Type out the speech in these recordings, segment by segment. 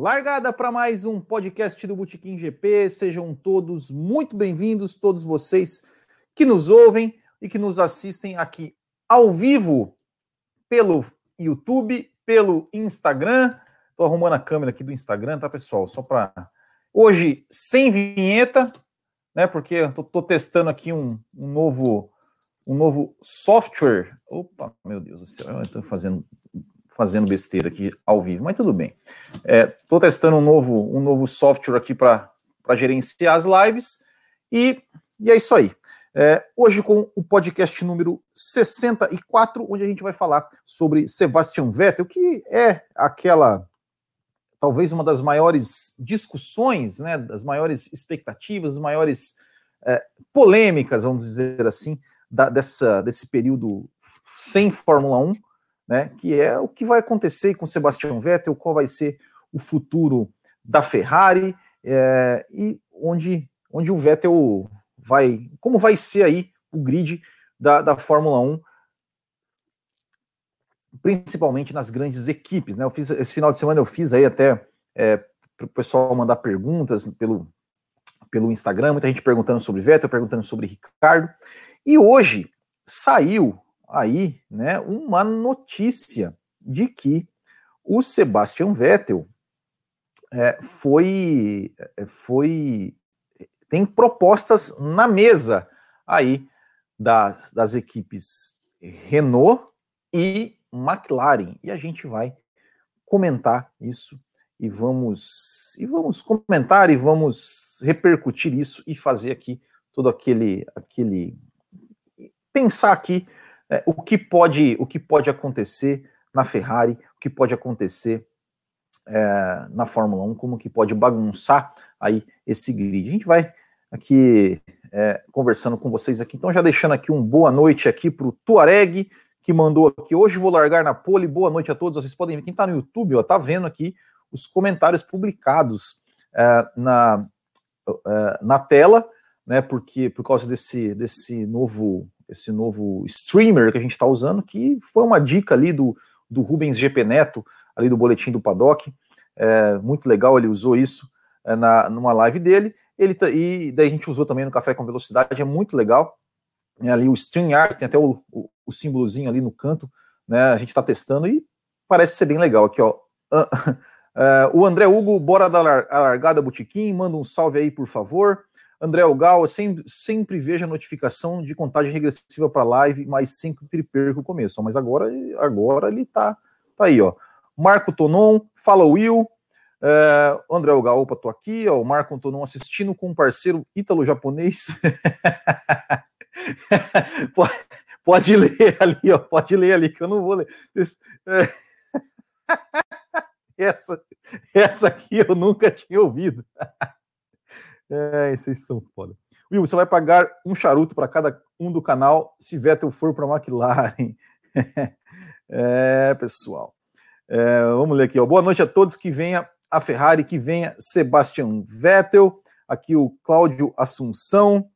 Largada para mais um podcast do Botequim GP. Sejam todos muito bem-vindos, todos vocês que nos ouvem e que nos assistem aqui ao vivo pelo YouTube, pelo Instagram. Estou arrumando a câmera aqui do Instagram, tá, pessoal? Só para hoje sem vinheta, né? Porque eu tô, testando aqui um, um, novo um novo software. Opa, meu Deus do céu, eu estou fazendo fazendo besteira aqui ao vivo, mas tudo bem. Estou é, testando um novo, um novo software aqui para gerenciar as lives e, e é isso aí. É, hoje com o podcast número 64, onde a gente vai falar sobre Sebastian Vettel, que é aquela talvez uma das maiores discussões, né, das maiores expectativas, das maiores é, polêmicas, vamos dizer assim, da, dessa, desse período sem Fórmula 1, né, que é o que vai acontecer com Sebastian Vettel, qual vai ser o futuro da Ferrari é, e onde, onde o Vettel vai, como vai ser aí o grid da, da Fórmula 1, principalmente nas grandes equipes, né? Eu fiz esse final de semana eu fiz aí até é, para o pessoal mandar perguntas pelo, pelo Instagram, muita gente perguntando sobre Vettel, perguntando sobre Ricardo, e hoje saiu aí, né, uma notícia de que o Sebastian Vettel é, foi, é, foi tem propostas na mesa aí das, das equipes Renault e McLaren. E a gente vai comentar isso e vamos e vamos comentar e vamos repercutir isso e fazer aqui todo aquele aquele pensar aqui é, o que pode o que pode acontecer na Ferrari, o que pode acontecer é, na Fórmula 1, como que pode bagunçar aí esse grid. A gente vai aqui é, conversando com vocês aqui, então já deixando aqui um boa noite aqui para o Tuareg, que mandou aqui, hoje vou largar na pole, boa noite a todos, vocês podem ver, quem está no YouTube, ó, tá vendo aqui os comentários publicados é, na, é, na tela, né, porque por causa desse, desse novo esse novo streamer que a gente está usando, que foi uma dica ali do, do Rubens GP Neto, ali do Boletim do Paddock. É, muito legal, ele usou isso é, na, numa live dele. Ele e daí a gente usou também no Café com Velocidade, é muito legal. É, ali o StreamYard, tem até o, o, o símbolozinho ali no canto, né? A gente está testando e parece ser bem legal. Aqui, ó. Uh, uh, o André Hugo, bora dar a largada, Botiquim, manda um salve aí, por favor. André Algal, eu sempre, sempre vejo a notificação de contagem regressiva para live, mas sempre perco o começo. Mas agora, agora ele tá, tá aí, ó. Marco Tonon, fala Will. É, André Algal, opa, tô aqui, ó. O Marco Tonon assistindo com um parceiro ítalo-japonês. pode, pode ler ali, ó. Pode ler ali, que eu não vou ler. Essa, essa aqui eu nunca tinha ouvido. É, vocês são foda. Will, você vai pagar um charuto para cada um do canal se Vettel for para a McLaren. é, pessoal. É, vamos ler aqui. Ó. Boa noite a todos. Que venha a Ferrari, que venha Sebastian Vettel. Aqui o Cláudio Assunção.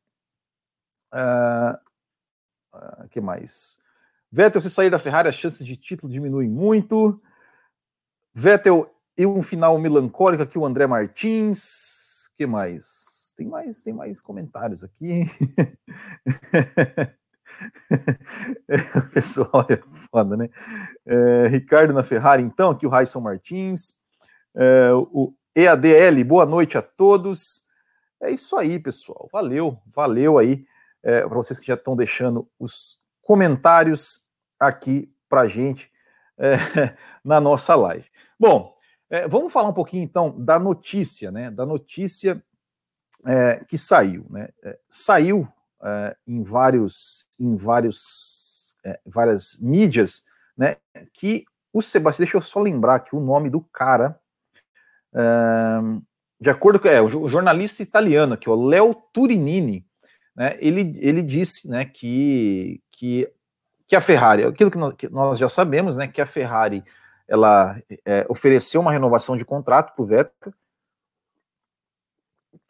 Uh, uh, que mais? Vettel, se sair da Ferrari, as chances de título diminuem muito. Vettel e um final melancólico aqui, o André Martins. que mais? Tem mais, tem mais comentários aqui. o pessoal é foda, né? É, Ricardo na Ferrari, então, aqui o Raison Martins. É, o EADL, boa noite a todos. É isso aí, pessoal. Valeu, valeu aí é, para vocês que já estão deixando os comentários aqui para gente na nossa live. Bom, vamos falar um pouquinho então da notícia, né? Da notícia é, que saiu, né? É, saiu é, em vários, em vários, é, várias mídias, né? Que o Sebastião, deixa eu só lembrar aqui o nome do cara, é, de acordo com é, o jornalista italiano aqui, o Léo Turinini, né? Ele, ele disse, né? Que, que que a Ferrari, aquilo que nós, que nós já sabemos, né? Que a Ferrari ela é, ofereceu uma renovação de contrato para o Vettel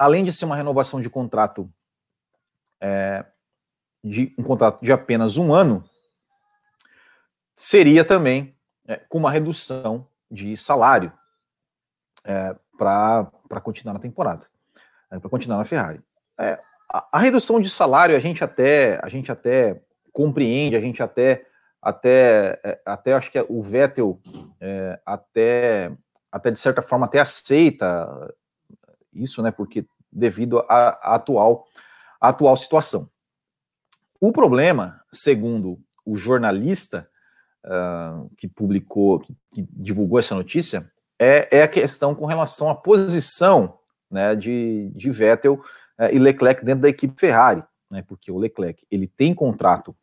além de ser uma renovação de contrato é, de um contrato de apenas um ano, seria também é, com uma redução de salário. é, para continuar na temporada, é, para continuar na Ferrari. É, a, a, redução de salário a gente até a gente até compreende, a gente até até é, até acho que o Vettel é, até até de certa forma até aceita isso, né? Porque devido à atual atual situação. O problema, segundo o jornalista uh, que publicou, que, que, divulgou essa notícia, é, é, a questão com relação à posição né, de, de Vettel uh, e Leclerc dentro da equipe Ferrari, né, porque o Leclerc ele tem contrato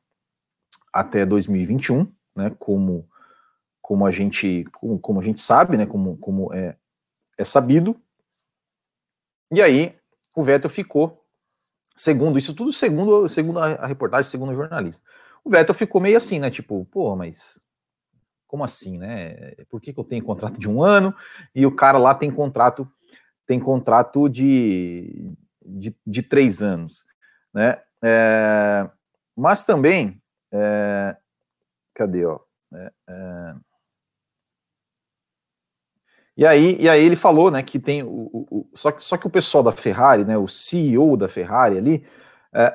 até 2021, né, como, como, a gente, como, como a gente sabe, né, como, como é, é sabido, e aí o Vettel ficou Segundo, isso tudo segundo, segundo a reportagem, segundo o jornalista. O Vettel ficou meio assim, né? Tipo, pô, mas como assim, né? Por que, que eu tenho contrato de um ano e o cara lá tem contrato tem contrato de, de, de três anos, né? É, mas também, é, cadê, ó? É, é e aí, e aí ele falou, né, que tem o, o, o, só que só que o pessoal da Ferrari, né, o CEO da Ferrari ali, é,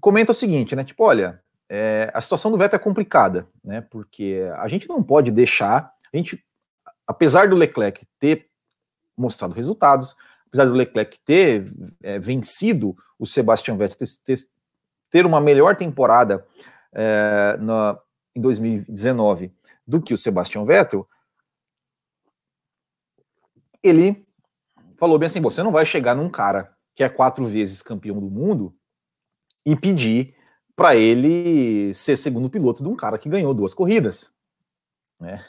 comenta o seguinte, né, tipo, olha, é, a situação do Vettel é complicada, né, porque a gente não pode deixar, a gente, apesar do Leclerc ter mostrado resultados, apesar do Leclerc ter é, vencido o Sebastian Vettel, ter, ter, uma melhor temporada é, na, em 2019 do que o Sebastian Vettel, ele falou bem assim: você não vai chegar num cara que é quatro vezes campeão do mundo e pedir para ele ser segundo piloto de um cara que ganhou duas corridas. Né?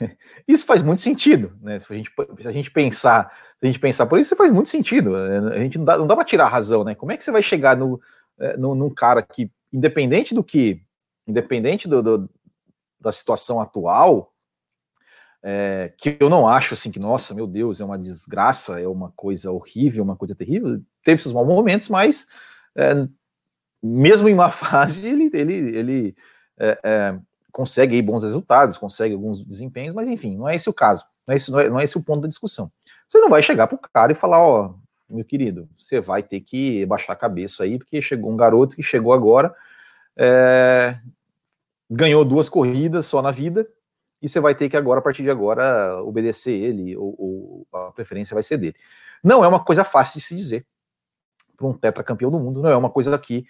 Isso faz muito sentido, né? Se a gente, se a gente pensar, a gente pensar por isso, faz muito sentido. A gente não dá, não dá para tirar a razão, né? Como é que você vai chegar no, é, no, num cara que, independente do que, independente do, do da situação atual, é, que eu não acho assim que, nossa, meu Deus, é uma desgraça, é uma coisa horrível, uma coisa terrível. Teve seus maus momentos, mas é, mesmo em uma fase, ele, ele, ele é, é, consegue bons resultados, consegue alguns desempenhos, mas enfim, não é esse o caso, não é esse, não é, não é esse o ponto da discussão. Você não vai chegar para o cara e falar, ó, meu querido, você vai ter que baixar a cabeça aí, porque chegou um garoto que chegou agora, é, ganhou duas corridas só na vida, e você vai ter que agora, a partir de agora, obedecer ele, ou, ou a preferência vai ser dele. Não é uma coisa fácil de se dizer para um tetracampeão do mundo, não é uma coisa que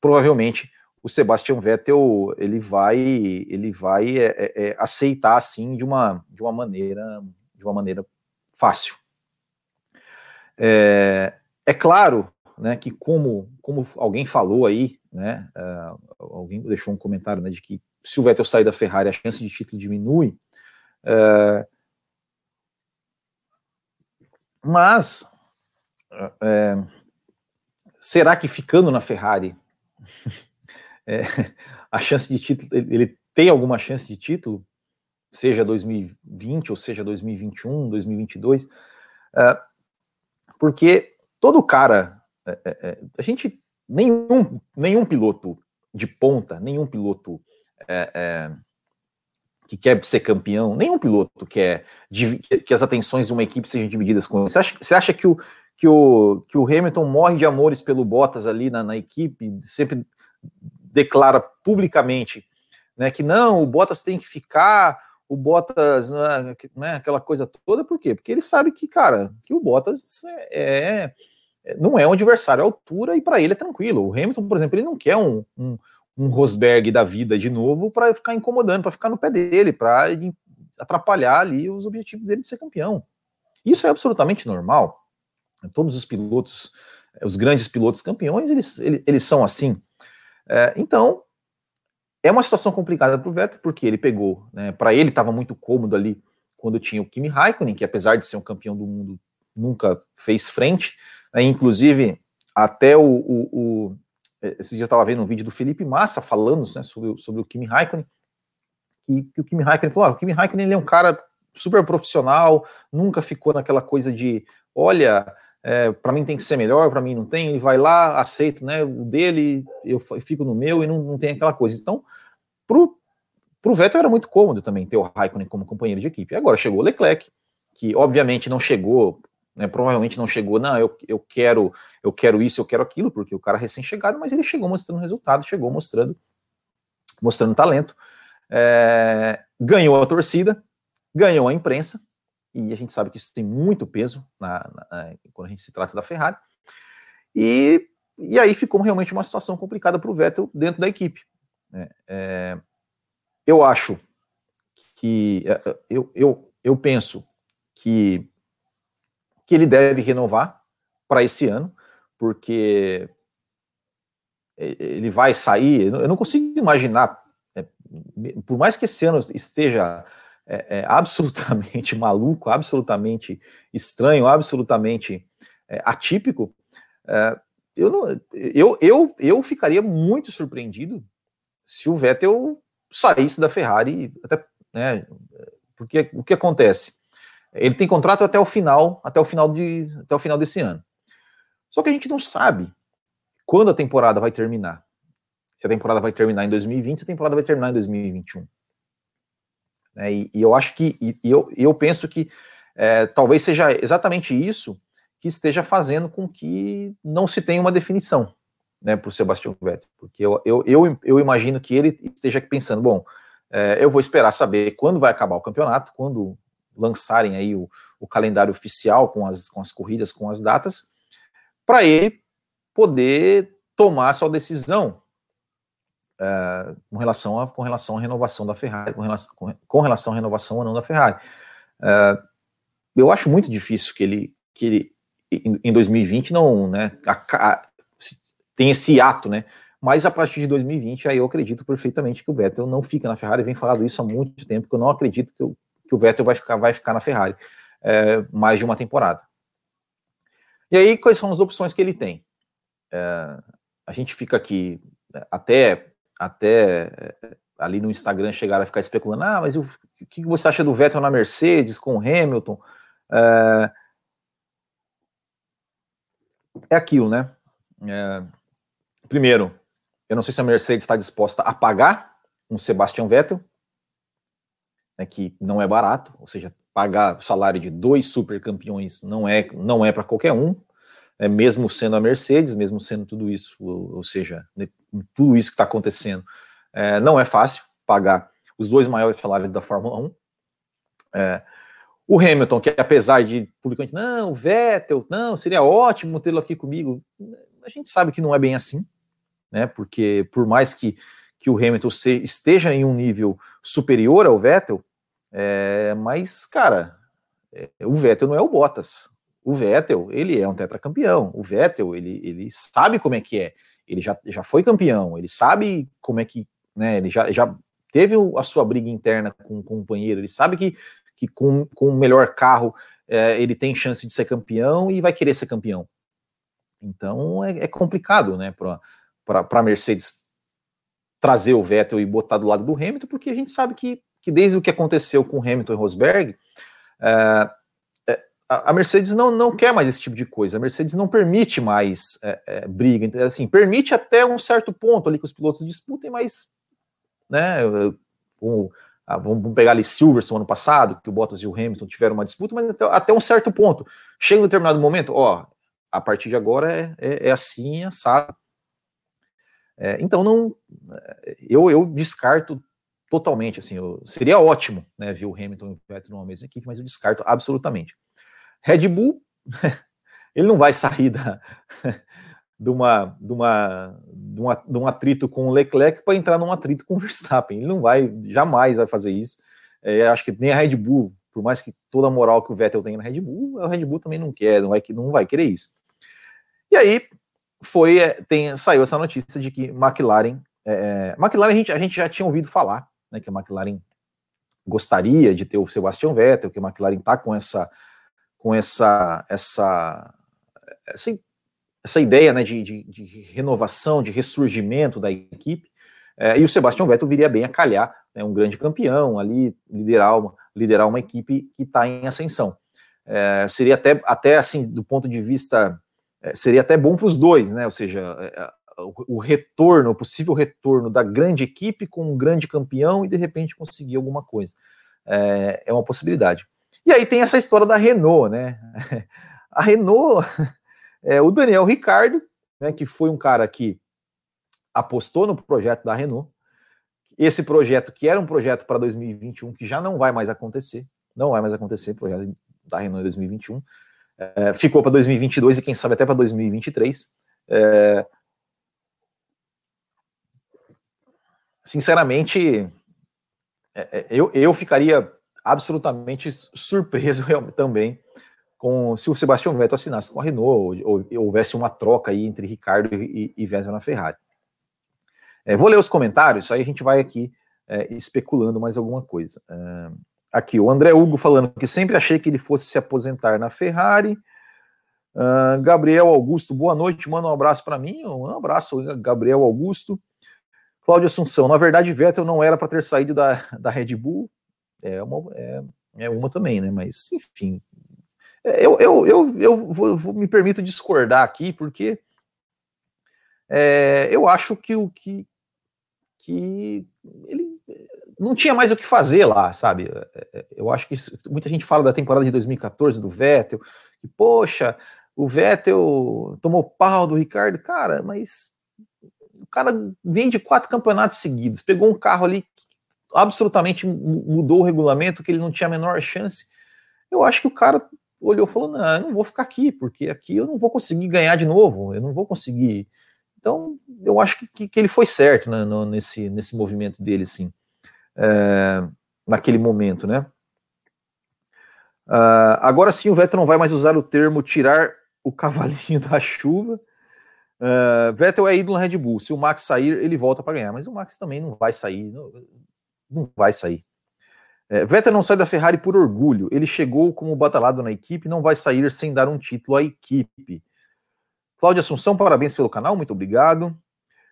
provavelmente o Sebastian Vettel ele vai ele vai é, é, é, aceitar assim de uma de uma maneira de uma maneira fácil. É, é claro, né, que como como alguém falou aí, né, uh, alguém deixou um comentário, né, de que se o Vettel sair da Ferrari, a chance de título diminui. É, mas é, será que ficando na Ferrari é, a chance de título ele tem alguma chance de título, seja 2020 ou seja 2021, 2022? É, porque todo cara, a gente nenhum nenhum piloto de ponta, nenhum piloto é, é, que quer ser campeão, nenhum piloto quer que as atenções de uma equipe sejam divididas com ele. Você acha, você acha que, o, que, o, que o Hamilton morre de amores pelo Bottas ali na, na equipe, sempre declara publicamente né, que não, o Bottas tem que ficar, o Bottas, né, né, aquela coisa toda, por quê? Porque ele sabe que, cara, que o Bottas é, é não é um adversário à altura e para ele é tranquilo. O Hamilton, por exemplo, ele não quer um, um um Rosberg da vida de novo para ficar incomodando, para ficar no pé dele, para atrapalhar ali os objetivos dele de ser campeão. Isso é absolutamente normal. Todos os pilotos, os grandes pilotos campeões, eles, eles, eles são assim. É, então, é uma situação complicada para o Vettel, porque ele pegou, né, para ele estava muito cômodo ali quando tinha o Kimi Raikkonen, que apesar de ser um campeão do mundo, nunca fez frente, né, inclusive até o, o, o é, esse dia estava vendo um vídeo do Felipe Massa falando né, sobre, sobre o Kimi Raikkonen, e que o Kimi Raikkonen falou, ah, o Kimi Raikkonen ele é um cara super profissional, nunca ficou naquela coisa de, olha, é, para mim tem que ser melhor, para mim não tem, ele vai lá, aceita né, o dele, eu fico no meu e não, não tem aquela coisa. Então, pro, pro Vettel era muito cômodo também ter o Raikkonen como companheiro de equipe. Agora chegou o Leclerc, que obviamente não chegou, né, provavelmente não chegou, não, eu, eu quero eu quero isso, eu quero aquilo, porque o cara é recém-chegado, mas ele chegou mostrando resultado, chegou mostrando mostrando talento, é, ganhou a torcida, ganhou a imprensa, e a gente sabe que isso tem muito peso na, na, quando a gente se trata da Ferrari, e, e aí ficou realmente uma situação complicada para o Vettel dentro da equipe. Né? É, eu acho que é, eu, eu, eu penso que, que ele deve renovar para esse ano, porque ele vai sair. Eu não consigo imaginar, é, por mais que esse ano esteja é, é, absolutamente maluco, absolutamente estranho, absolutamente é, atípico, é, eu, não, eu, eu, eu ficaria muito surpreendido se o Vettel saísse da Ferrari, até, né, porque o que acontece? Ele tem contrato até o final, até o final de, até o final desse ano. Só que a gente não sabe quando a temporada vai terminar. Se a temporada vai terminar em 2020, se a temporada vai terminar em 2021. É, e, e, eu acho que, e, e eu, eu penso que é, talvez seja exatamente isso que esteja fazendo com que não se tenha uma definição né, para o Sebastião Vettel, porque eu, eu, eu, eu, imagino que ele esteja pensando, bom, é, eu vou esperar saber quando vai acabar o campeonato, quando lançarem aí o, o calendário oficial com as, com as corridas, com as datas, para ele poder tomar sua decisão é, com, relação a, com relação à renovação da Ferrari, com relação, com, relação à renovação ou não da Ferrari. É, eu acho muito difícil que ele, que ele em, em 2020 não, né, a, a, tem esse ato, né? Mas a partir de 2020, aí eu acredito perfeitamente que o Vettel não fica na Ferrari. Vem falado isso há muito tempo, que eu não acredito que, eu, que o Vettel vai ficar, vai ficar na Ferrari é, mais de uma temporada. E aí, quais são as opções que ele tem? É, a gente fica aqui é, até, até é, ali no Instagram chegar a ficar especulando, ah, mas o, o que você acha do Vettel na Mercedes com o Hamilton? É, é aquilo, né? É, Primeiro, eu não sei se a Mercedes está disposta a pagar um Sebastian Vettel, né, que não é barato, ou seja, pagar o salário de dois super campeões não é, não é para qualquer um, é mesmo sendo a Mercedes, mesmo sendo tudo isso, ou, ou seja, né, tudo isso que está acontecendo, é, não é fácil pagar os dois maiores salários da Fórmula 1. É, o Hamilton, que apesar de publicamente, não, o Vettel, não, seria ótimo tê-lo aqui comigo, a gente sabe que não é bem assim né? Porque por mais que, que o Hamilton esteja em um nível superior ao Vettel, é, mas, cara, é, o Vettel não é o Bottas. O Vettel, ele é um tetracampeão. O Vettel, ele, ele sabe como é que é. Ele já, já foi campeão, ele sabe como é que, né, ele já, já teve a sua briga interna com, o companheiro, ele sabe que, que com, com o melhor carro é, ele tem chance de ser campeão e vai querer ser campeão. Então é, é complicado, né, para a Mercedes trazer o Vettel e botar do lado do Hamilton, porque a gente sabe que, que desde o que aconteceu com Hamilton e Rosberg, é, é, a Mercedes não, não quer mais esse tipo de coisa. A Mercedes não permite mais é, é briga. Assim, permite até um certo ponto ali que os pilotos disputem, mas né, um, ah, vamos pegar ali Silverstone ano passado, que o Bottas e o Hamilton tiveram uma disputa, mas até, até um certo ponto. Chega um determinado momento, ó, a partir de agora é, é, é assim, sabe? É, então não, eu, eu descarto totalmente, assim, eu, seria ótimo, né, ver o Hamilton e o Vettel numa mesma equipe, mas eu descarto absolutamente. Red Bull, ele não vai sair da, de, uma, de, uma, de, uma, de um atrito com o Leclerc para entrar num atrito com o Verstappen, ele não vai, jamais vai fazer isso, é, acho que nem a Red Bull, por mais que toda a moral que o Vettel tem na Red Bull, o Red Bull também não quer, não vai, não vai querer isso. E aí, foi é, tem saiu essa notícia de que McLaren é, é, McLaren a gente, a gente já tinha ouvido falar né, que a McLaren gostaria de ter o Sebastian Vettel que a McLaren está com essa com essa essa essa, essa ideia né, de, de, de, renovação de ressurgimento da equipe é, e o Sebastian Vettel viria bem a calhar né, um grande campeão ali liderar uma, liderar uma equipe que está em ascensão. É, seria até até assim do ponto de vista seria até bom para os dois, né? Ou seja, é, é, o, o, retorno, o possível retorno da grande equipe com um grande campeão e de repente conseguir alguma coisa. É, é uma possibilidade. E aí tem essa história da Renault, né? A Renault, é, o Daniel Ricardo, né, que foi um cara que apostou no projeto da Renault, esse projeto que era um projeto para 2021, que já não vai mais acontecer, não vai mais acontecer, projeto da Renault em 2021, é, ficou para 2022 e quem sabe até para 2023. É, sinceramente, é, é, eu, eu ficaria absolutamente surpreso também com se o Sebastião Vettel assinasse com a Renault ou, ou houvesse uma troca aí entre Ricardo e, e Vettel na Ferrari. É, vou ler os comentários, aí a gente vai aqui é, especulando mais alguma coisa. É, aqui, o André Hugo falando que sempre achei que ele fosse se aposentar na Ferrari. Uh, Gabriel Augusto, boa noite, manda um abraço para mim. Um abraço, Gabriel Augusto. Cláudio Assunção, na verdade, Vettel não era para ter saído da, da Red Bull. É uma, é, é uma também, né? Mas, enfim. É, eu, eu, eu, eu vou, vou, me permito discordar aqui, porque é, eu acho que o que, que ele não tinha mais o que fazer lá, sabe? É, é, eu acho que muita gente fala da temporada de 2014 do Vettel, que, poxa, o Vettel tomou pau do Ricardo, cara, mas o cara vem de quatro campeonatos seguidos, pegou um carro ali que absolutamente mudou o regulamento, que ele não tinha a menor chance. Eu acho que o cara olhou e falou: não, eu não vou ficar aqui, porque aqui eu não vou conseguir ganhar de novo, eu não vou conseguir então, eu acho que, que ele foi certo né, no, nesse, nesse movimento dele, sim, é, naquele momento, né? Uh, agora sim, o Vettel não vai mais usar o termo tirar o cavalinho da chuva. Uh, Vettel é ídolo no Red Bull. Se o Max sair, ele volta para ganhar. Mas o Max também não vai sair. Não, não vai sair. É, Vettel não sai da Ferrari por orgulho. Ele chegou como batalhado na equipe, não vai sair sem dar um título à equipe. Cláudia Assunção, parabéns pelo canal, muito obrigado.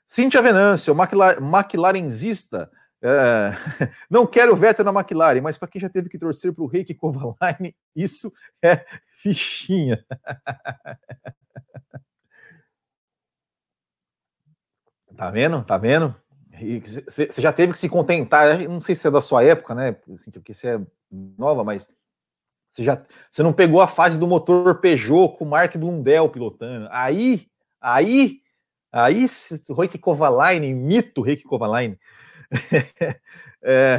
Cíntia Venâncio, McLaren, McLarenzista. É, não quero o Vettel na McLaren, mas para quem já teve que torcer para o Reiki Kovalainen, isso é fichinha. Tá vendo? Tá vendo? Você já teve que se contentar, não sei se é da sua época, né? Assim, porque você é nova, mas você já você não pegou a fase do motor Peugeot com o Mark Blundell pilotando. Aí, aí, aí, Roik Kovalainen, mito Roik Kovalainen. é,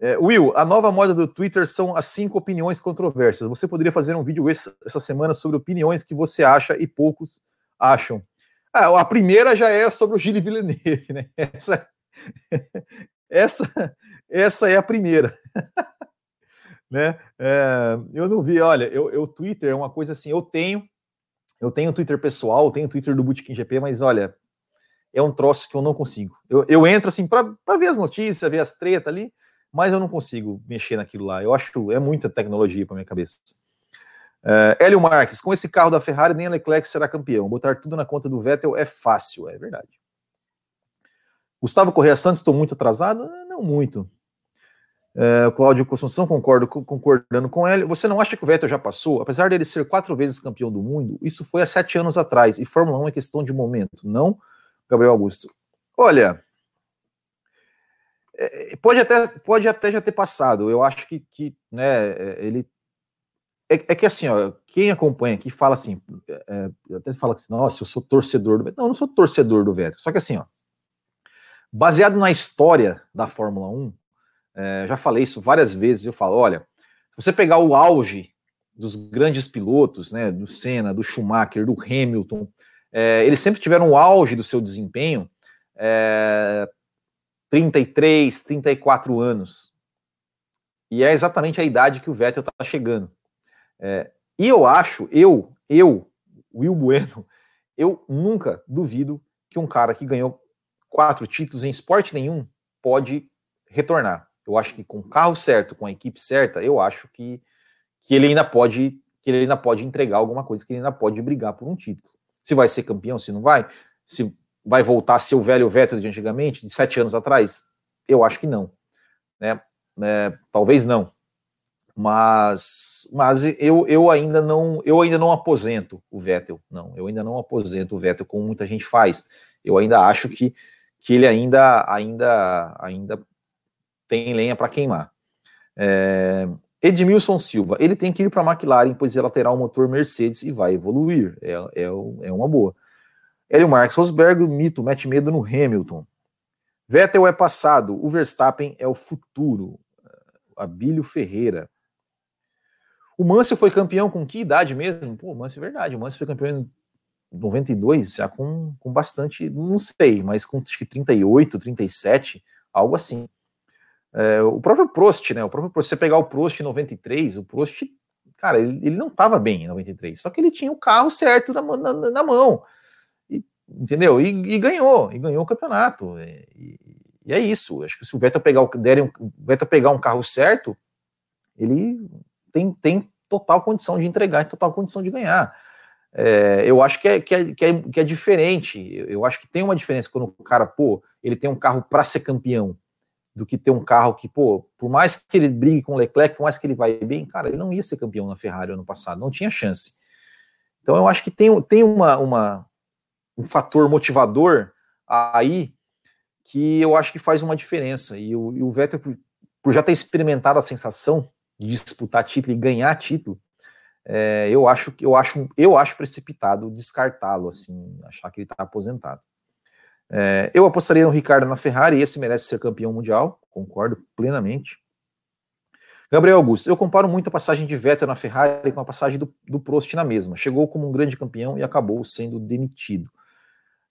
é, Will, a nova moda do Twitter são as cinco opiniões controversas. Você poderia fazer um vídeo essa semana sobre opiniões que você acha e poucos acham. Ah, a primeira já é sobre o Gilles Villeneuve, né? Essa, essa, essa é a primeira né? É, eu não vi, olha, eu, eu Twitter é uma coisa assim, eu tenho, eu tenho Twitter pessoal, tenho Twitter do Bootkin GP, mas olha, é um troço que eu não consigo. Eu, eu entro assim para ver as notícias, ver as tretas ali, mas eu não consigo mexer naquilo lá. Eu acho é muita tecnologia para minha cabeça. É, Hélio Marques, com esse carro da Ferrari, nem a Leclerc será campeão. Botar tudo na conta do Vettel é fácil, é verdade. Gustavo Correia Santos, estou muito atrasado? Não muito. É, Cláudio Construção, concordo, concordando com ele. Você não acha que o Vettel já passou? Apesar dele ser quatro vezes campeão do mundo, isso foi há sete anos atrás, e Fórmula 1 é questão de momento, não, Gabriel Augusto? Olha, é, pode, até, pode até já ter passado. Eu acho que, que né, é, ele. É, é, que assim, ó, quem acompanha aqui fala assim, é, até fala assim, nossa, eu sou torcedor do Vettel. Não, eu não sou torcedor do Vettel. Só que assim, ó, baseado na história da Fórmula 1, é, já falei isso várias vezes. Eu falo: olha, se você pegar o auge dos grandes pilotos, né, do Senna, do Schumacher, do Hamilton, é, eles sempre tiveram o auge do seu desempenho é, 33, 34 anos. E é exatamente a idade que o Vettel está chegando. É, e eu acho, eu, eu, Will Bueno, eu nunca duvido que um cara que ganhou quatro títulos em esporte nenhum pode retornar. Eu acho que com o carro certo, com a equipe certa, eu acho que, que ele ainda pode que ele ainda pode entregar alguma coisa, que ele ainda pode brigar por um título. Se vai ser campeão, se não vai, se vai voltar a ser o velho Vettel de antigamente, de sete anos atrás, eu acho que não, né? É, talvez não, mas mas eu, eu ainda não eu ainda não aposento o Vettel, não, eu ainda não aposento o Vettel como muita gente faz. Eu ainda acho que, que ele ainda ainda ainda tem lenha para queimar. É, Edmilson Silva, ele tem que ir para a McLaren, pois ela terá um motor Mercedes e vai evoluir. É, é, é uma boa. Hélio Marques, Rosberg, mito, mete medo no Hamilton. Vettel é passado, o Verstappen é o futuro. Abílio Ferreira. O Mansell foi campeão com que idade mesmo? Pô, o Mansell é verdade. O Mansell foi campeão em 92, já com, com bastante, não sei, mas com acho que 38, 37, algo assim. É, o próprio Prost, né? O próprio Prost, você pegar o Prost em 93, o Prost, cara, ele, ele não estava bem em 93, só que ele tinha o carro certo na, na, na mão, e, entendeu? E, e, ganhou, e ganhou o campeonato. E, e, é isso. Acho que se o Vettel pegar, derem, o Vettel pegar um carro certo, ele tem, tem total condição de entregar e total condição de ganhar. É, eu acho que é, que, é, que, é, que é diferente. Eu acho que tem uma diferença quando o cara, pô, ele tem um carro para ser campeão do que ter um carro que, pô, por mais que ele brigue com o Leclerc, por mais que ele vai bem, cara, ele não ia ser campeão na Ferrari ano passado, não tinha chance. Então eu acho que tem, tem uma, uma, um fator motivador aí que eu acho que faz uma diferença. E o, e o Vettel, por, por, já ter experimentado a sensação de disputar título e ganhar título, é, eu acho eu acho eu acho precipitado descartá-lo assim, achar que ele está aposentado. É, eu apostaria no Ricardo na Ferrari, esse merece ser campeão mundial, concordo plenamente. Gabriel Augusto, eu comparo muito a passagem de Vettel na Ferrari com a passagem do, do Prost na mesma. Chegou como um grande campeão e acabou sendo demitido.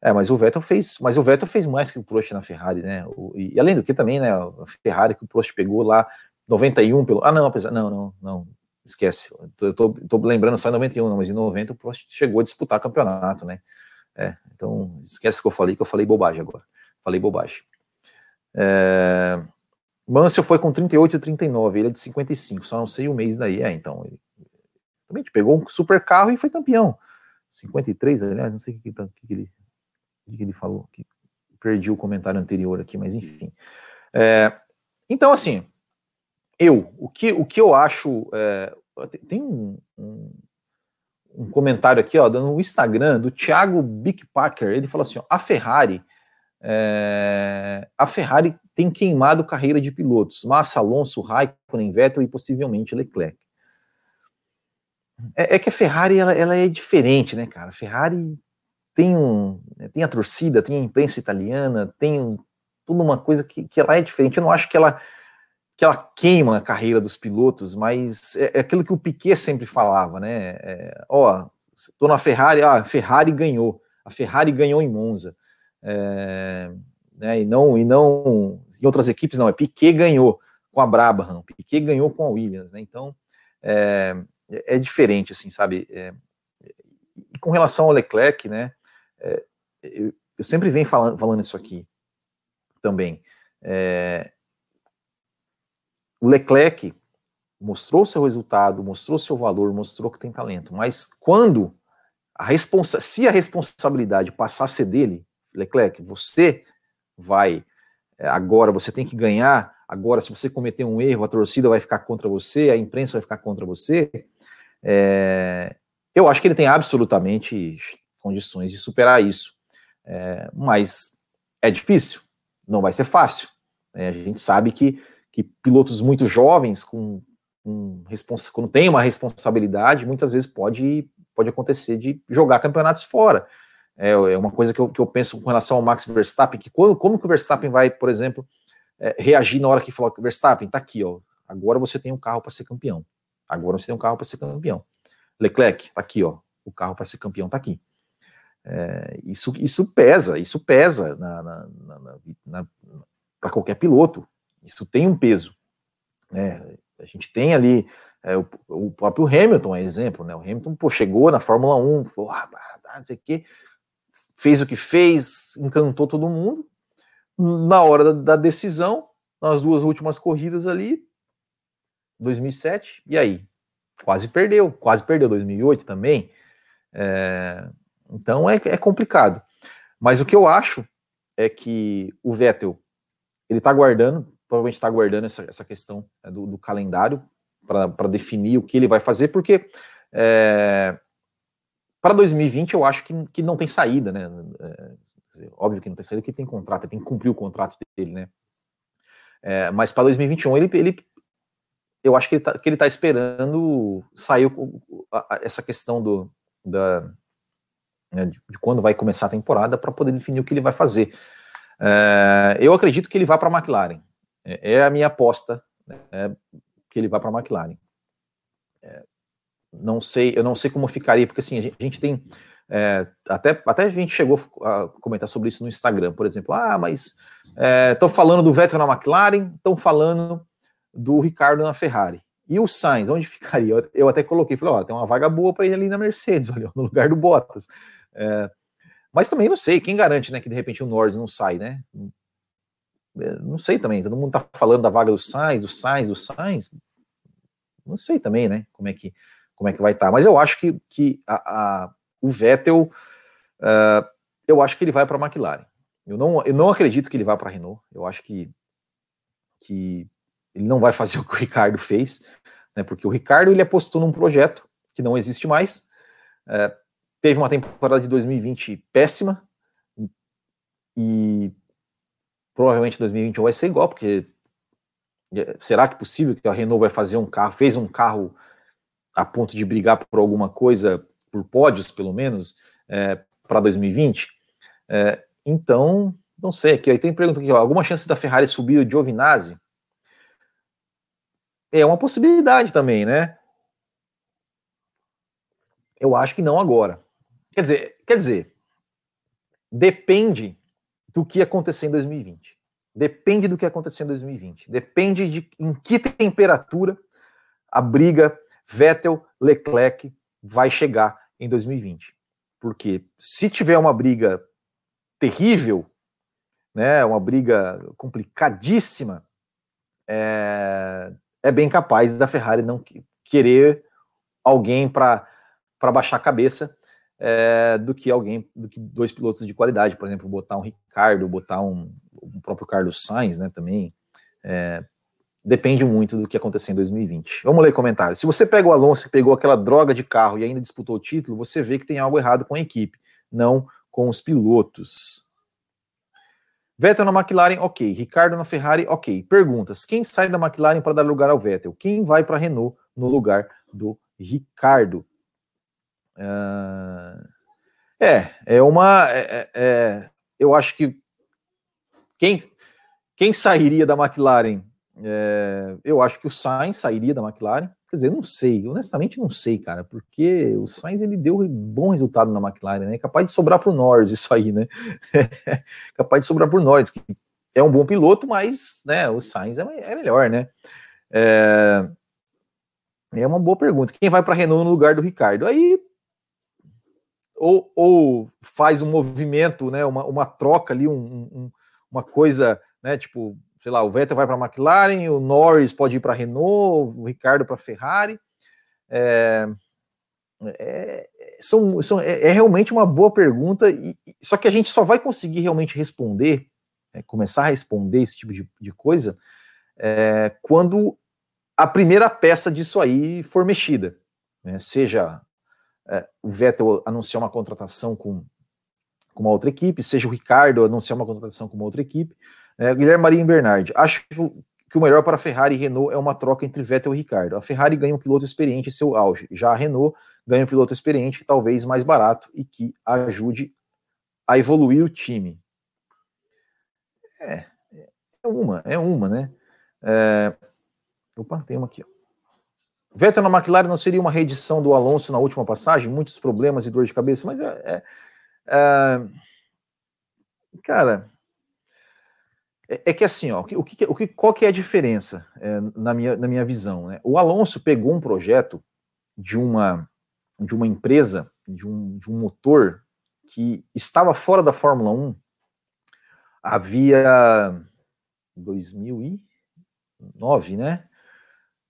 É, mas o Vettel fez, mas o Vettel fez mais que o Prost na Ferrari, né? O, e, além do que também, né? A Ferrari que o Prost pegou lá 91 pelo. Ah, não, apesar, não, não, não. Esquece. Eu tô, tô lembrando só em 91, não, mas em 90 o Prost chegou a disputar campeonato, né? É, então, esquece que eu falei, que eu falei bobagem agora. Falei bobagem. É, Mansell foi com 38 e 39, ele é de 55, só não sei o mês daí. É, então, ele também pegou um super carro e foi campeão. 53, aliás, não sei o que, que, que, ele, que ele falou, que perdi o comentário anterior aqui, mas enfim. É, então, assim, eu, o que, o que eu acho. É, tem um, um, um comentário aqui, ó, no Instagram, do Thiago Bickpacker. Ele falou assim: ó, a Ferrari. É, a Ferrari tem queimado carreira de pilotos. Massa, Alonso, Raikkonen, Vettel e possivelmente Leclerc. É, é que a Ferrari ela, ela, é diferente, né, cara? A Ferrari tem um, tem a torcida, tem a imprensa italiana, tem um, tudo uma coisa que, que ela é diferente. Eu não acho que ela que ela queima a carreira dos pilotos, mas é, é aquilo que o Piquet sempre falava, né? É, ó, tô na Ferrari, ah, a Ferrari ganhou, a Ferrari ganhou em Monza, é, né? E não, e não em outras equipes não, é Piquet ganhou com a Brabham, Piquet ganhou com a Williams, né? Então é, é diferente, assim, sabe? É, e com relação ao Leclerc, né? É, eu, eu, sempre venho falando, falando isso aqui também. É, o Leclerc mostrou seu resultado, mostrou seu valor, mostrou que tem talento, mas quando a responsa se a responsabilidade passar a ser dele, Leclerc, você vai é, agora, você tem que ganhar, agora se você cometer um erro, a torcida vai ficar contra você, a imprensa vai ficar contra você, é, eu acho que ele tem absolutamente condições de superar isso, é, mas é difícil, não vai ser fácil, né? a gente sabe que que pilotos muito jovens, com, com quando tem uma responsabilidade, muitas vezes pode, pode acontecer de jogar campeonatos fora. É, é uma coisa que eu, que eu penso com relação ao Max Verstappen, que quando, como que o Verstappen vai, por exemplo, é, reagir na hora que falar Verstappen tá aqui, ó, agora você tem um carro para ser campeão. Agora você tem um carro para ser campeão. Leclerc, tá aqui, ó, o carro para ser campeão tá aqui. É, isso, isso pesa, isso pesa na, na, na, na para qualquer piloto. Isso tem um peso. Né? A gente tem ali é, o, o, próprio Hamilton, é exemplo, né? O Hamilton pô, chegou na Fórmula 1, falou, ah, não sei o quê, fez o que fez, encantou todo mundo. Na hora da, da decisão, nas duas últimas corridas ali, 2007, e aí? Quase perdeu, quase perdeu 2008 também. É, então é, é complicado. Mas o que eu acho é que o Vettel ele tá guardando provavelmente está aguardando essa, essa questão né, do, do, calendário para definir o que ele vai fazer, porque é, para 2020 eu acho que, que não tem saída, né? É, dizer, óbvio que não tem saída, porque tem contrato, ele tem que cumprir o contrato dele, né? É, mas para 2021 ele, ele, eu acho que ele está tá esperando sair essa questão do, da, né, de, de, quando vai começar a temporada para poder definir o que ele vai fazer. É, eu acredito que ele vá para a McLaren. É, é, a minha aposta né, que ele vá para a McLaren. É, não sei, eu não sei como ficaria, porque assim, a gente, a gente tem. É, até, até a gente chegou a comentar sobre isso no Instagram, por exemplo. Ah, mas estão é, falando do Vettel na McLaren, estão falando do Ricardo na Ferrari. E o Sainz, onde ficaria? Eu, eu até coloquei, falei, ó, tem uma vaga boa para ele ali na Mercedes, olha, no lugar do Bottas. É, mas também não sei, quem garante, né, que de repente o Norris não sai, né? É, não sei também, todo mundo tá falando da vaga do Sainz, do Sainz, do Sainz. Não sei também, né, como é que, como é que vai estar. Tá. Mas eu acho que, que a, a o Vettel, uh, eu acho que ele vai para a McLaren. Eu não, eu não acredito que ele vá para a Renault. Eu acho que, que ele não vai fazer o que o Ricardo fez, né, porque o Ricardo ele apostou num projeto que não existe mais, é, teve uma temporada de 2020 péssima, e provavelmente 2021 vai ser igual, porque é, será que é possível que a Renault vai fazer um carro, fez um carro a ponto de brigar por alguma coisa, por pódios pelo menos, é, para 2020? É, então, não sei, aqui aí tem pergunta aqui, ó, alguma chance da Ferrari subir o Giovinazzi? é uma possibilidade também, né? Eu acho que não agora. Quer dizer, quer dizer, depende do que acontecer em 2020. Depende do que acontecer em 2020. Depende de em que temperatura a briga Vettel Leclerc vai chegar em 2020. Porque se tiver uma briga terrível, né, uma briga complicadíssima, é, é bem capaz da Ferrari não querer alguém para baixar a cabeça é, do que alguém, do que dois pilotos de qualidade, por exemplo, botar um Ricardo, botar um, o próprio Carlos Sainz, né, também. É, depende muito do que acontecer em 2020. Vamos ler comentários. Se você pega o Alonso e pegou aquela droga de carro e ainda disputou o título, você vê que tem algo errado com a equipe, não com os pilotos. Vettel na McLaren, ok. Ricardo na Ferrari, ok. Perguntas: quem sai da McLaren para dar lugar ao Vettel? Quem vai para a Renault no lugar do Ricardo? Uh, é, é uma. É, é, é, eu acho que quem, quem sairia da McLaren? É, eu acho que o Sainz sairia da McLaren. Quer dizer, não sei, honestamente não sei, cara, porque o Sainz ele deu bom resultado na McLaren, né? Capaz de sobrar para o Norris isso aí, né? Capaz de sobrar para o Norris, que é um bom piloto, mas né, o Sainz é, é melhor, né? É, é uma boa pergunta. Quem vai para Renault no lugar do Ricardo? Aí ou, ou faz um movimento, né? Uma, uma troca ali, um, um, uma coisa, né? Tipo sei lá, o Vettel vai para a McLaren, o Norris pode ir para a Renault, o Ricardo para a Ferrari. É, é, são, são, é, é, realmente uma boa pergunta, e, só que a gente só vai conseguir realmente responder, é, começar a responder esse tipo de, de coisa, é, quando a primeira peça disso aí for mexida. Né, seja é, o Vettel anunciar uma contratação com, com uma outra equipe, seja o Ricardo anunciar uma contratação com uma outra equipe, é, Guilherme Marinho Bernardi, acho que o melhor para Ferrari e Renault é uma troca entre Vettel e Ricardo. A Ferrari ganha um piloto experiente em seu auge, já a Renault ganha um piloto experiente, talvez mais barato e que ajude a evoluir o time. É, é uma, é uma, né? É, opa, tem uma aqui. Ó. Vettel na McLaren não seria uma reedição do Alonso na última passagem? Muitos problemas e dor de cabeça, mas é, é, é cara, é, é, que assim, ó, o que, o que, qual que é a diferença é, na, minha, na minha visão? Né? O Alonso pegou um projeto de uma, de uma empresa, de um, de um motor que estava fora da Fórmula 1 havia 2009, né?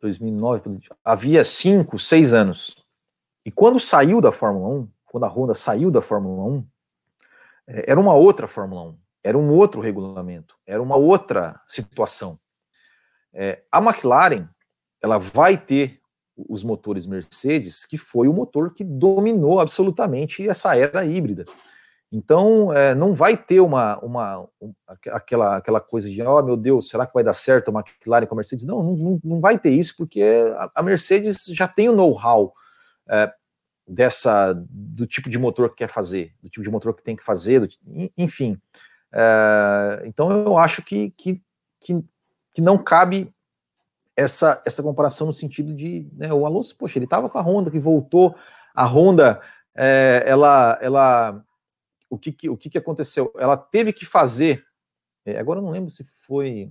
2009, havia 5, 6 anos. E quando saiu da Fórmula 1, quando a Honda saiu da Fórmula 1, é, era uma outra Fórmula 1 era um outro regulamento, era uma outra situação. É, a McLaren, ela vai ter os motores Mercedes, que foi o motor que dominou absolutamente essa era híbrida. Então, é, não vai ter uma, uma, aquela, aquela coisa de, oh meu Deus, será que vai dar certo a McLaren com a Mercedes? Não, não, não vai ter isso, porque a, Mercedes já tem o know-how é, dessa do tipo de motor que quer fazer, do tipo de motor que tem que fazer, do, enfim. É, então, eu acho que, que, que, que, não cabe essa, essa comparação no sentido de, né, o Alonso, poxa, ele estava com a Honda, que voltou, a Honda, ela, ela o que, o que, que aconteceu? Ela teve que fazer, é, agora eu não lembro se foi.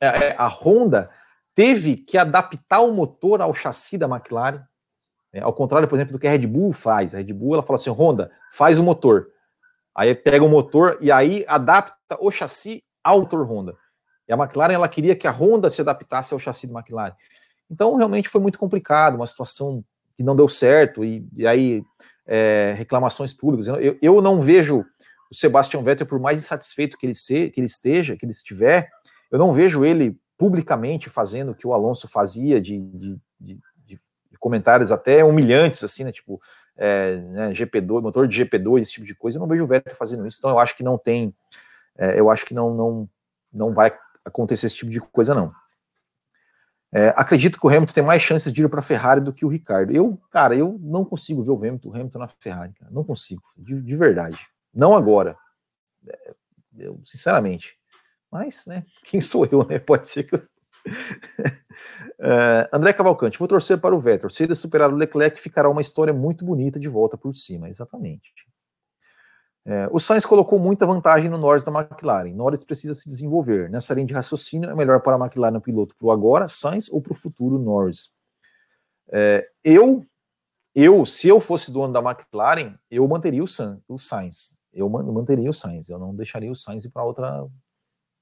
É, é, a Honda teve que adaptar o motor ao chassi da McLaren, é, ao contrário, por exemplo, do que a Red Bull faz. A Red Bull ela fala assim: Honda, faz o motor. Aí pega o motor e aí adapta o chassi ao motor Honda. E a McLaren ela queria que a Honda se adaptasse ao chassi da McLaren. Então realmente foi muito complicado, uma situação que não deu certo, e, e aí é, reclamações públicas. Eu, eu não vejo o Sebastian Vettel, por mais insatisfeito que ele, se, que ele esteja, que ele estiver, eu não vejo ele publicamente fazendo o que o Alonso fazia de, de, de, de comentários até humilhantes, assim, né? Tipo, é, né, GP2, motor de GP2, esse tipo de coisa. Eu não vejo o Vettel fazendo isso, então eu acho que não tem, é, eu acho que não, não, não vai acontecer esse tipo de coisa, não. É, acredito que o Hamilton tem mais chances de ir para a Ferrari do que o Ricardo. Eu, cara, eu não consigo ver o Hamilton, o Hamilton na Ferrari, cara. Não consigo, de, de verdade. Não agora. É, eu, sinceramente. Mas, né, quem sou eu, né? Pode ser que eu... é, André Cavalcante, vou torcer para o Vettel. Se ele superar o Leclerc, ficará uma história muito bonita de volta por cima. Exatamente. É, o Sainz colocou muita vantagem no Norris da McLaren. Norris precisa se desenvolver. Nessa linha de raciocínio, é melhor para a McLaren o piloto para o agora, Sainz, ou para o futuro Norris? É, eu, eu, se eu fosse dono da McLaren, eu manteria o, San, o Sainz. Eu manteria o Sainz. Eu não deixaria o Sainz ir para outra.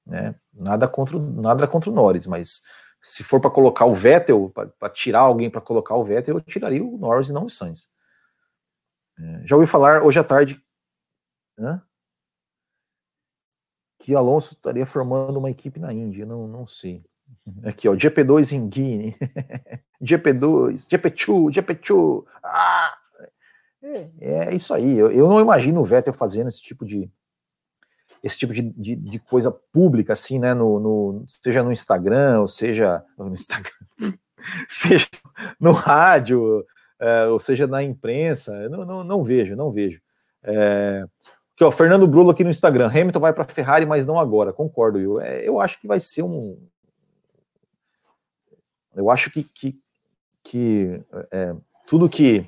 Né, nada, contra, nada contra o Norris, mas se for para colocar o Vettel, para tirar alguém para colocar o Vettel, eu tiraria o Norris e não o Sainz. É, já ouvi falar hoje à tarde né? Que Alonso estaria formando uma equipe na Índia, não, não sei. Aqui, ó, GP2 em Guiné, GP2, GP2, GP2. Ah! É, é isso aí. Eu, eu, não imagino o Vettel fazendo esse tipo de esse tipo de, de, de coisa pública, assim, né? No, no, seja no Instagram, ou seja no Instagram, seja no rádio, é, ou seja na imprensa. Não, não, não vejo, não vejo. É, que, ó, Fernando Brulo aqui no Instagram. Hamilton vai para Ferrari, mas não agora. Concordo, eu. É, eu acho que vai ser um. Eu acho que, que, que é, tudo que.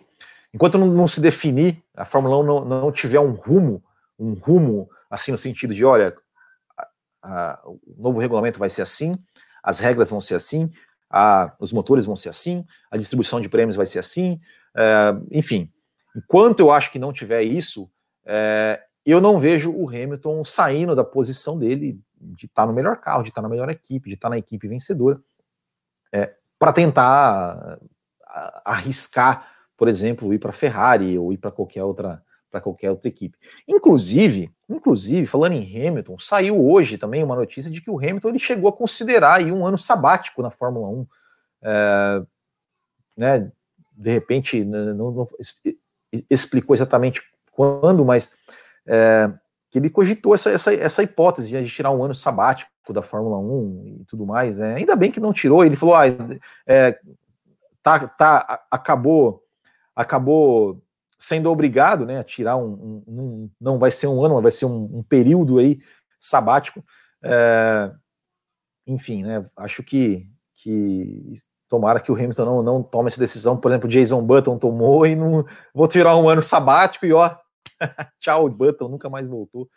Enquanto não, não, se definir, a Fórmula 1 não, não tiver um rumo, um rumo, assim, no sentido de, olha, a, o novo regulamento vai ser assim, as regras vão ser assim, a, os motores vão ser assim, a distribuição de prêmios vai ser assim, é, enfim. Enquanto eu acho que não tiver isso, é, eu não vejo o Hamilton saindo da posição dele de estar tá no melhor carro, de estar tá na melhor equipe, de estar tá na equipe vencedora, é, para tentar arriscar, por exemplo, ir para a Ferrari ou ir para qualquer outra para qualquer outra equipe. Inclusive, inclusive, falando em Hamilton, saiu hoje também uma notícia de que o Hamilton ele chegou a considerar aí um ano sabático na Fórmula 1. É, né, de repente, não, não explicou exatamente quando, mas é, que ele cogitou essa, essa, essa hipótese de tirar um ano sabático da Fórmula 1 e tudo mais. Né? Ainda bem que não tirou, ele falou, ah, é, tá, tá, acabou, acabou sendo obrigado né, a tirar um, um, um não vai ser um ano, vai ser um, um período aí sabático. É, enfim, né, acho que, que tomara que o Hamilton não, não tome essa decisão, por exemplo, Jason Button tomou e não vou tirar um ano sabático e ó, Tchau, Button nunca mais voltou.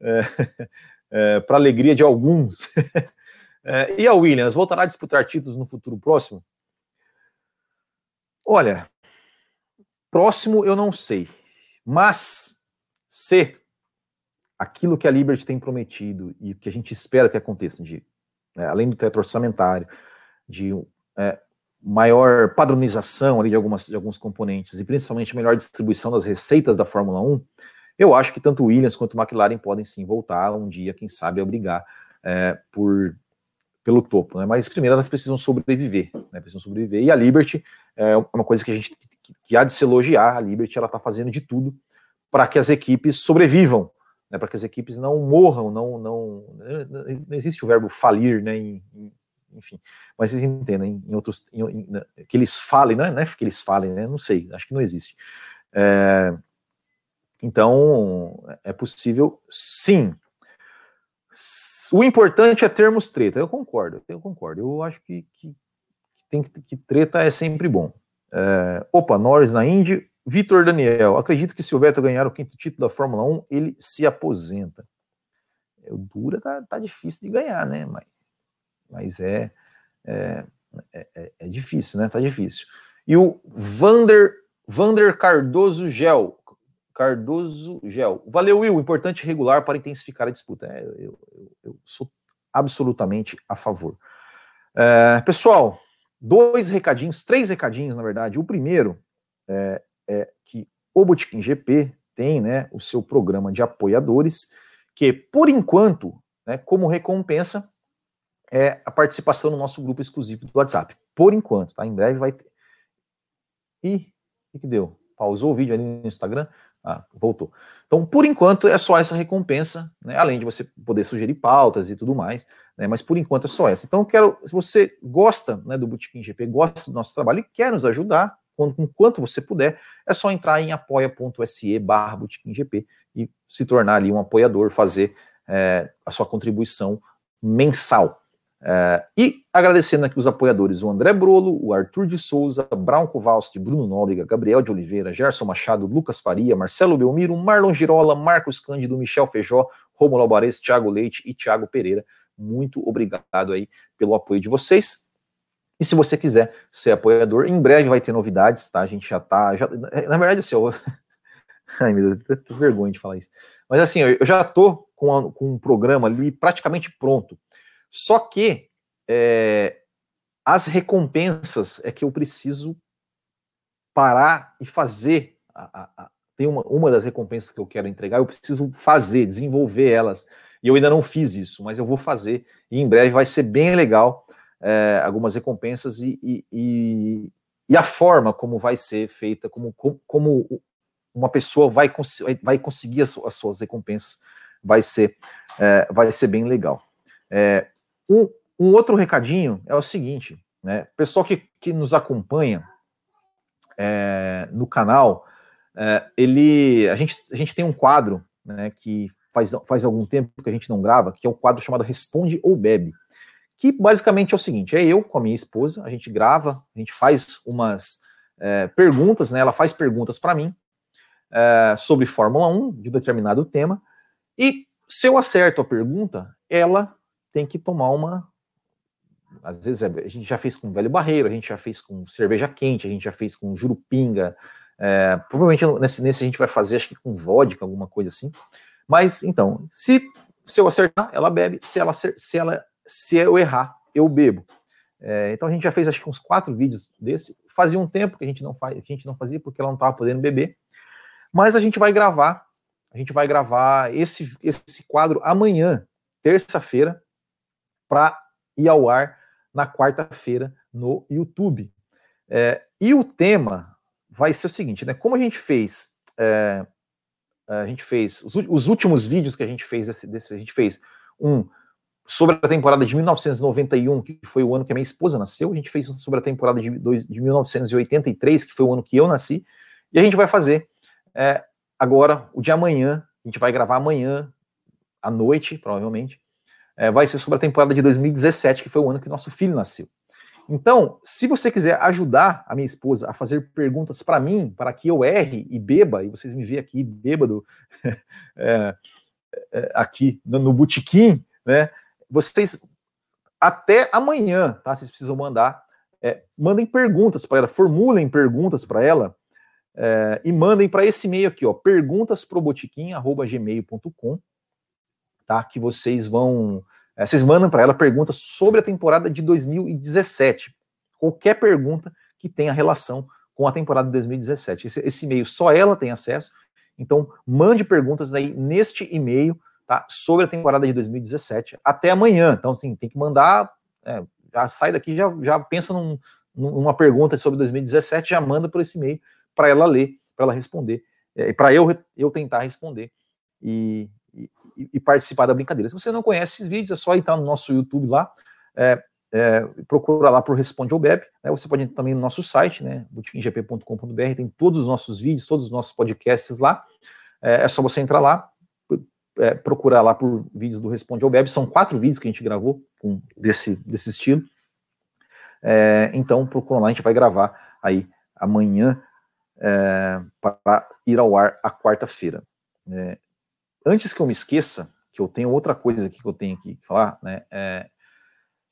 É, é, Para alegria de alguns. é, e a Williams voltará a disputar títulos no futuro próximo? Olha, próximo eu não sei, mas se aquilo que a Liberty tem prometido e o que a gente espera que aconteça, de, né, além do teto orçamentário, de é, maior padronização ali de, algumas, de alguns componentes e principalmente melhor distribuição das receitas da Fórmula 1, eu acho que tanto Williams quanto McLaren podem sim voltar um dia, quem sabe, a brigar é, por, pelo topo. Né? Mas primeiro elas precisam sobreviver, né? precisam sobreviver. E a Liberty é uma coisa que a gente que, que há de se elogiar. A Liberty ela está fazendo de tudo para que as equipes sobrevivam, né, para que as equipes não morram, não, não, não existe o verbo falir, né, em, enfim, mas vocês entendem, em outros, em, em, né, que eles falem, né, não é que eles falem, né, não sei, acho que não existe. É, então, é possível, sim. O importante é termos treta, eu concordo, eu concordo, eu acho que, que, tem que, treta é sempre bom. É, opa, Norris na Indy, Vitor Daniel, acredito que se o Vettel ganhar o quinto título da Fórmula 1, ele se aposenta. É, o Dura tá, tá difícil de ganhar, né? Mas, mas é, é, é, é, difícil, né? Tá difícil. E o Vander, Vander Cardoso Gel. Cardoso Gel. Valeu, Will. Importante regular para intensificar a disputa. É, eu, eu, eu, sou absolutamente a favor. É, pessoal, dois recadinhos, três recadinhos, na verdade. O primeiro é, é que o Botequim GP tem né, o seu programa de apoiadores, que por enquanto, né, como recompensa, é a participação no nosso grupo exclusivo do WhatsApp. Por enquanto, tá? Em breve vai ter. Ih, o que deu? Pausou o vídeo ali no Instagram? Ah, voltou. Então, por enquanto, é só essa recompensa, né? Além de você poder sugerir pautas e tudo mais, né? Mas por enquanto é só essa. Então, quero, se você gosta né, do Botequim GP, gosta do nosso trabalho e quer nos ajudar, com quanto você puder, é só entrar em apoia.se barra GP e se tornar ali um apoiador, fazer é, a sua contribuição mensal. É, e agradecendo aqui os apoiadores, o André Brolo, o Arthur de Souza, Brown Kowalski, Bruno Nóbrega, Gabriel de Oliveira, Gerson Machado, Lucas Faria, Marcelo Belmiro, Marlon Girola, Marcos Cândido, Michel Feijó, Romulo Alvarez, Thiago Leite e Thiago Pereira. Muito obrigado aí pelo apoio de vocês. E se você quiser ser apoiador, em breve vai ter novidades, tá? A gente já tá. Já, na verdade, assim, eu. Ai, meu Deus, eu tô vergonha de falar isso. Mas assim, eu já tô com, a, com um programa ali praticamente pronto. Só que é, as recompensas é que eu preciso parar e fazer. A, a, a, tem uma, uma das recompensas que eu quero entregar, eu preciso fazer, desenvolver elas. E eu ainda não fiz isso, mas eu vou fazer. E em breve vai ser bem legal é, algumas recompensas e, e, e, e, a forma como vai ser feita, como, como uma pessoa vai, vai conseguir as, as, suas recompensas, vai ser, é, vai ser bem legal. É, um, um, outro recadinho é o seguinte, né, pessoal que, que nos acompanha é, no canal, é, ele, a gente, a gente tem um quadro né, que faz, faz algum tempo que a gente não grava, que é o quadro chamado Responde ou Bebe que basicamente é o seguinte: é eu com a minha esposa, a gente grava, a gente faz umas é, perguntas, né? Ela faz perguntas para mim é, sobre Fórmula 1 de determinado tema, e se eu acerto a pergunta, ela tem que tomar uma. Às vezes é, a gente já fez com velho barreiro, a gente já fez com cerveja quente, a gente já fez com jurupinga. É, provavelmente nesse, nesse a gente vai fazer, acho que com vodka, alguma coisa assim. Mas então, se, se eu acertar, ela bebe. Se ela, se ela se eu errar, eu bebo. É, então a gente já fez acho que uns quatro vídeos desse. Fazia um tempo que a gente não faz, que a gente não fazia porque ela não estava podendo beber. Mas a gente vai gravar, a gente vai gravar esse, esse quadro amanhã, terça-feira, para ir ao ar na quarta-feira no YouTube. É, e o tema vai ser o seguinte, né? Como a gente fez, é, a gente fez os, os, últimos vídeos que a gente fez desse, desse a gente fez um sobre a temporada de 1991, que foi o ano que a minha esposa nasceu, a gente fez sobre a temporada de, de 1983, que foi o ano que eu nasci, e a gente vai fazer é, agora, o de amanhã, a gente vai gravar amanhã, à noite, provavelmente, é, vai ser sobre a temporada de 2017, que foi o ano que nosso filho nasceu. Então, se você quiser ajudar a minha esposa a fazer perguntas para mim, para que eu erre e beba, e vocês me veem aqui bêbado, é, é, aqui no, no botequim, né? vocês até amanhã, tá? Vocês precisam mandar, é, mandem perguntas para ela, formulem perguntas para ela é, e mandem para esse e-mail aqui, ó, perguntasprobotiquim@gmail.com, tá? Que vocês vão, é, vocês mandam para ela perguntas sobre a temporada de 2017, qualquer pergunta que tenha relação com a temporada de 2017. Esse, esse e-mail só ela tem acesso, então mande perguntas aí neste e-mail tá? sobre a temporada de 2017 até amanhã. Então, assim, tem que mandar, é, já sai daqui, já, já pensa num, numa pergunta sobre 2017, já manda por esse e-mail para ela ler, para ela responder é, para eu, eu tentar responder e, e, e, participar da brincadeira. Se você não conhece esses vídeos, é só entrar no nosso YouTube lá, é, é, procura lá por Responde ao Beb. Né? Você pode entrar também no nosso site, né, botiquimgp.com.br, tem todos os nossos vídeos, todos os nossos podcasts lá. É, é só você entrar lá, é, procurar lá por vídeos do Responde ao Web. São quatro vídeos que a gente gravou com, desse, desse estilo. É, então, procura lá, a gente vai gravar aí amanhã é, para ir ao ar a quarta-feira. É, antes que eu me esqueça, que eu tenho outra coisa aqui que eu tenho que falar, né? É,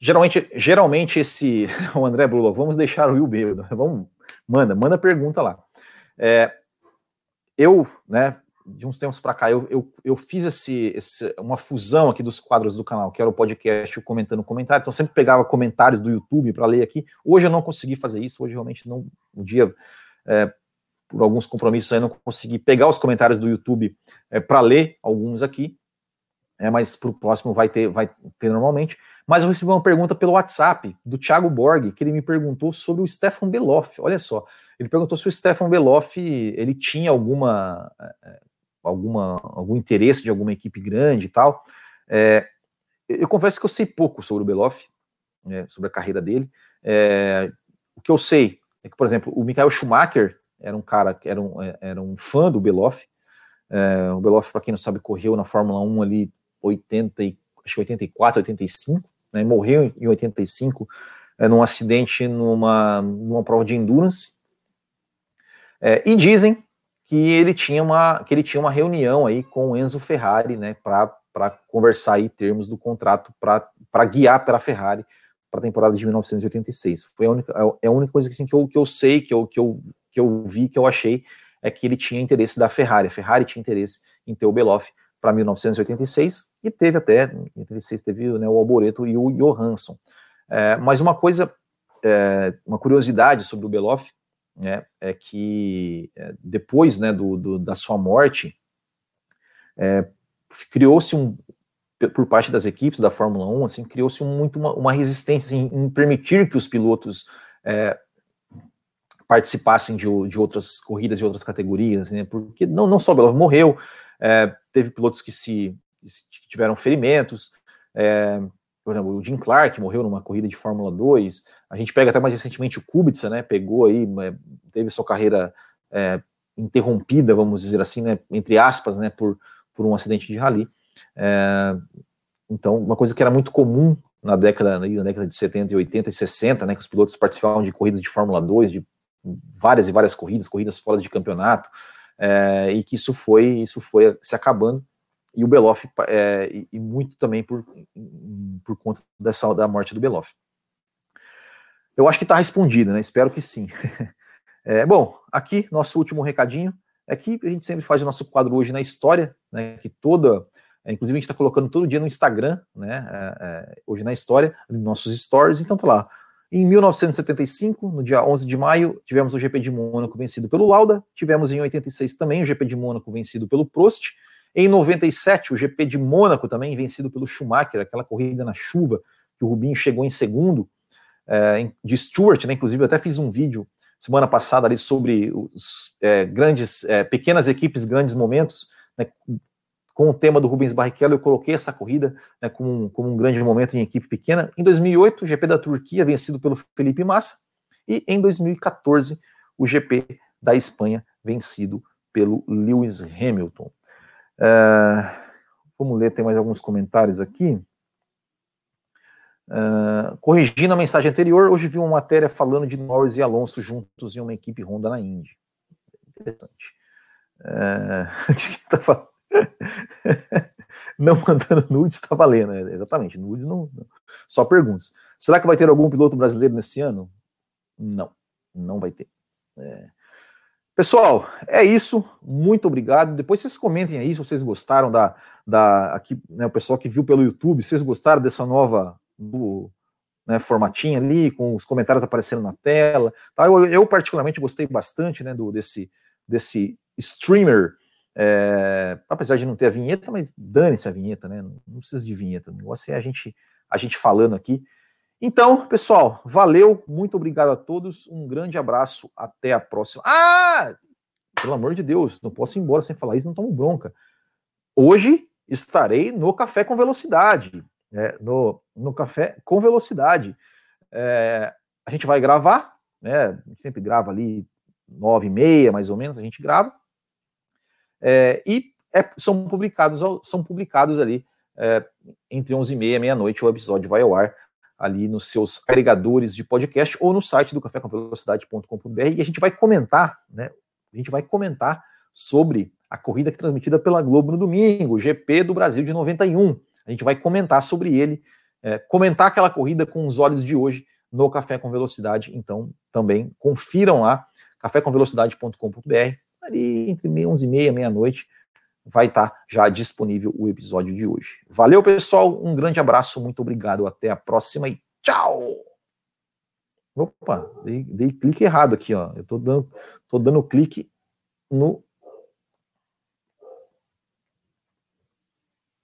geralmente, geralmente esse o André Brula, vamos deixar o Will bêbado, vamos, manda, manda pergunta lá. É, eu, né, de uns tempos para cá, eu, eu, eu fiz esse, esse, uma fusão aqui dos quadros do canal, que era o podcast comentando comentários. Então, sempre pegava comentários do YouTube para ler aqui. Hoje eu não consegui fazer isso, hoje realmente não. Um dia, é, por alguns compromissos, eu não consegui pegar os comentários do YouTube é, para ler alguns aqui. É, mas para o próximo vai ter, vai ter normalmente. Mas eu recebi uma pergunta pelo WhatsApp do Thiago Borg, que ele me perguntou sobre o Stefan Beloff. Olha só, ele perguntou se o Stefan Beloff ele tinha alguma é, alguma, algum interesse de alguma equipe grande e tal. É, eu confesso que eu sei pouco sobre o Beloff, né, sobre a carreira dele. É, o que eu sei é que, por exemplo, o Michael Schumacher era um cara que era um, é, era um fã do Beloff. É, o Beloff, para quem não sabe, correu na Fórmula 1 ali 80, acho que 84, 85, né, morreu em 85 é, num acidente numa, numa prova de endurance. É, e dizem que ele tinha uma que ele tinha uma reunião aí com o Enzo Ferrari, né, para conversar aí termos do contrato para guiar para a Ferrari para a temporada de 1986. Foi a única é a única coisa que, assim, que, eu, que eu sei que eu, que eu que eu vi que eu achei é que ele tinha interesse da Ferrari. A Ferrari tinha interesse em ter o Beloff para 1986 e teve até em 86 teve né, o Alboreto e o Johansson. É, mas uma coisa, é, uma curiosidade sobre o Beloff né, é que é, depois né, do, do, da sua morte, é, criou-se um, por parte das equipes da Fórmula 1, assim, criou-se muito uma, uma resistência em, em, permitir que os pilotos é, participassem de, de, outras corridas, de outras categorias, né, porque não, não só Belov morreu, é, teve pilotos que se que tiveram ferimentos, é, por exemplo, o Jim Clark morreu numa corrida de Fórmula 2. A gente pega até mais recentemente o Kubica, né? Pegou aí, teve sua carreira é, interrompida, vamos dizer assim, né? Entre aspas, né? Por, por um acidente de rally. É, então, uma coisa que era muito comum na década, na década de 70 e 80 e 60, né? Que os pilotos participavam de corridas de Fórmula 2, de várias e várias corridas, corridas fora de campeonato, é, e que isso foi, isso foi se acabando e o Beloff, é, e, e, muito também por, por conta dessa, da morte do Beloff. Eu acho que está respondido, né? Espero que sim. É, bom, aqui, nosso último recadinho é que a gente sempre faz o nosso quadro hoje na história, né? Que toda. É, inclusive, a gente está colocando todo dia no Instagram, né? É, é, hoje na história, nossos stories. Então, tá lá. Em 1975, no dia 11 de maio, tivemos o GP de Mônaco vencido pelo Lauda. Tivemos em 86 também o GP de Mônaco vencido pelo Prost. Em 97, o GP de Mônaco também, vencido pelo Schumacher, aquela corrida na chuva, que o Rubinho chegou em segundo, é, de Stewart, né? Inclusive, eu até fiz um vídeo semana passada ali sobre os é, grandes, é, pequenas equipes, grandes momentos, né, com o tema do Rubens Barrichello, eu coloquei essa corrida né, como, um, como um grande momento em equipe pequena. Em 2008, o GP da Turquia, vencido pelo Felipe Massa, e em 2014, o GP da Espanha, vencido pelo Lewis Hamilton. Uh, vamos ler, tem mais alguns comentários aqui. Uh, corrigindo a mensagem anterior, hoje vi uma matéria falando de Norris e Alonso juntos em uma equipe Honda na Indy. Interessante. Uh, tá falando? não mandando nudes está valendo, né? exatamente. Nudes não, não, Só perguntas. Será que vai ter algum piloto brasileiro nesse ano? Não, não vai ter. É, Pessoal, é isso. Muito obrigado. Depois vocês comentem aí se vocês gostaram da. da aqui, né, o pessoal que viu pelo YouTube, vocês gostaram dessa nova do, né, formatinha ali, com os comentários aparecendo na tela. Tá? Eu, eu particularmente gostei bastante né, do, desse, desse streamer. É, apesar de não ter a vinheta, mas dane-se a vinheta, né? Não precisa de vinheta. O negócio é a gente, a gente falando aqui. Então, pessoal, valeu, muito obrigado a todos, um grande abraço, até a próxima. Ah! pelo amor de Deus, não posso ir embora sem falar isso, não tomo bronca. Hoje estarei no Café com Velocidade, né, no, no Café com Velocidade. É, a gente vai gravar, né, sempre grava ali nove e meia, mais ou menos, a gente grava, é, e é, são publicados são publicados ali é, entre 11 e meia meia-noite o episódio vai ao ar ali nos seus agregadores de podcast ou no site do cafécomvelocidade.com.br e a gente vai comentar, né? A gente vai comentar sobre a corrida que é transmitida pela Globo no domingo, o GP do Brasil de 91. A gente vai comentar sobre ele, é, comentar aquela corrida com os olhos de hoje no Café com Velocidade. Então, também confiram lá, cafécomvelocidade.com.br, ali entre 11 e meia, meia-noite, vai estar tá já disponível o episódio de hoje. Valeu, pessoal, um grande abraço, muito obrigado, até a próxima e tchau! Opa, dei, dei clique errado aqui, ó. Eu tô dando, tô dando clique no